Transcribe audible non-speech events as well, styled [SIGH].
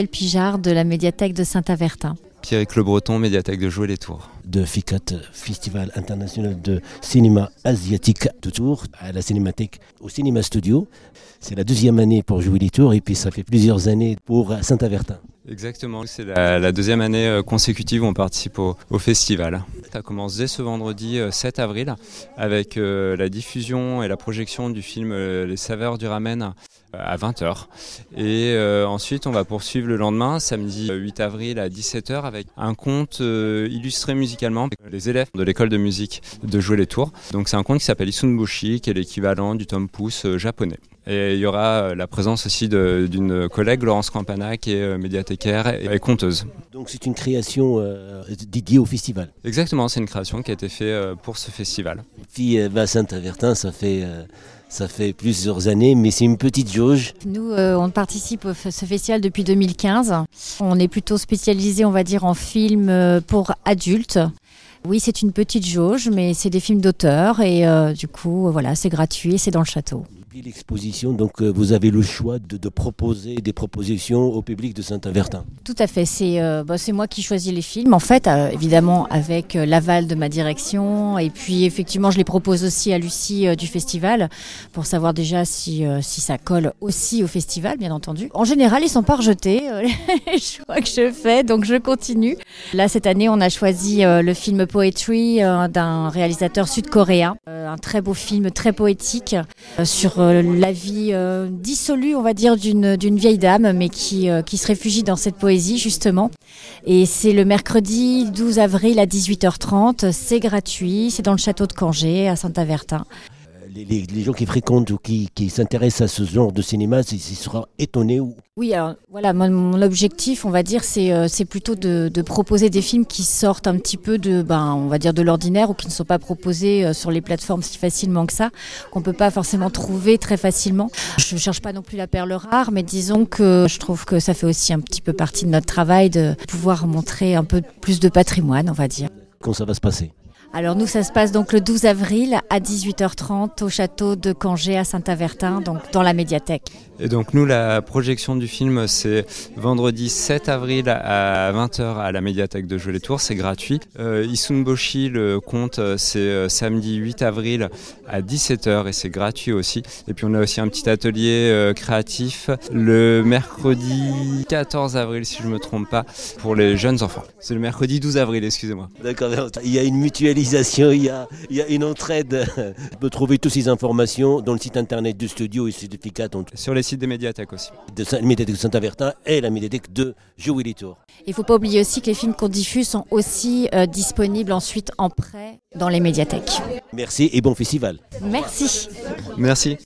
Yael Pijard de la médiathèque de Saint-Avertin. Pierrick Le Breton, médiathèque de Jouer les Tours. De FICAT, Festival international de cinéma asiatique de Tours, à la cinémathèque, au cinéma studio. C'est la deuxième année pour Jouer les Tours et puis ça fait plusieurs années pour Saint-Avertin. Exactement, c'est la, deuxième année euh, consécutive où on participe au, festival. Ça commence dès ce vendredi 7 euh, avril avec euh, la diffusion et la projection du film Les saveurs du ramen à 20h. Et ensuite, on va poursuivre le lendemain, samedi 8 avril à 17h, avec un conte illustré musicalement les élèves de l'école de musique de jouer les tours. Donc c'est un conte qui s'appelle Isunbushi, qui est l'équivalent du Tom Pouce japonais. Et il y aura euh, la présence aussi d'une collègue, Laurence Campana, qui est euh, médiathécaire et, conteuse. Donc c'est une création euh, dédiée au festival Exactement, c'est une création qui a été faite pour ce festival. Puis Saint-Avertin, ça fait... Ça fait plusieurs années, mais c'est une petite jauge. Nous, on participe à ce festival depuis 2015. On est plutôt spécialisé, on va dire, en films pour adultes. Oui, c'est une petite jauge, mais c'est des films d'auteur et du coup, voilà, c'est gratuit, c'est dans le château l'exposition, donc euh, vous avez le choix de, proposer des propositions au public de Saint-Avertin. Tout à fait, c'est euh, bah, moi qui choisis les films, en fait, euh, évidemment avec l'aval de ma direction, et puis effectivement je les propose aussi à Lucie du festival, pour savoir déjà si, ça colle aussi au festival, bien entendu. En général, ils sont pas rejetés, [LAUGHS] les choix que je fais, donc je continue. Là, cette année, on a choisi le film Poetry d'un réalisateur sud-coréen, un très beau film, très poétique, sur la vie euh, dissolue, on va dire, d'une vieille dame, mais qui, euh, qui se réfugie dans cette poésie, justement. Et c'est le mercredi 12 avril à 18h30. C'est gratuit. C'est dans le château de Cangé, à Saint-Avertin les, gens qui fréquentent ou qui, s'intéressent à ce genre de cinéma, ils seront étonnés. Oui, alors voilà, mon, objectif, on va dire, c'est euh, plutôt de, proposer des films qui sortent un petit peu de, ben, on va dire, de l'ordinaire ou qui ne sont pas proposés euh, sur les plateformes si facilement que ça, qu'on peut pas forcément trouver très facilement. Je ne cherche pas non plus la perle rare, mais disons que je trouve que ça fait aussi un petit peu partie de notre travail de pouvoir montrer un peu plus de patrimoine, on va dire. Quand ça va se passer? Alors nous, ça se passe donc le 12 avril à 18h30 au château de Cangé à Saint-Avertin, donc dans la médiathèque. Et donc nous, la projection du film, c'est vendredi 7 avril à 20h à la médiathèque de Jeux les Tours, c'est gratuit. Euh, Isunboshi, le conte, c'est euh, samedi 8 avril à 17h et c'est gratuit aussi. Et puis on a aussi un petit atelier euh, créatif le mercredi 14 avril, si je ne me trompe pas, pour les jeunes enfants. C'est le mercredi 12 avril, excusez-moi. D'accord, il y a une mutualité il y a, une entraide. [LAUGHS] On peut trouver toutes ces informations dans le site internet du studio et. Sur les des médiathèques aussi. De la médiathèque de Saint-Avertin et la médiathèque de Jouy Tour. Il ne faut pas oublier aussi que les films qu'on diffuse sont aussi euh, disponibles ensuite en prêt dans les médiathèques. Merci et bon festival. Merci. Merci.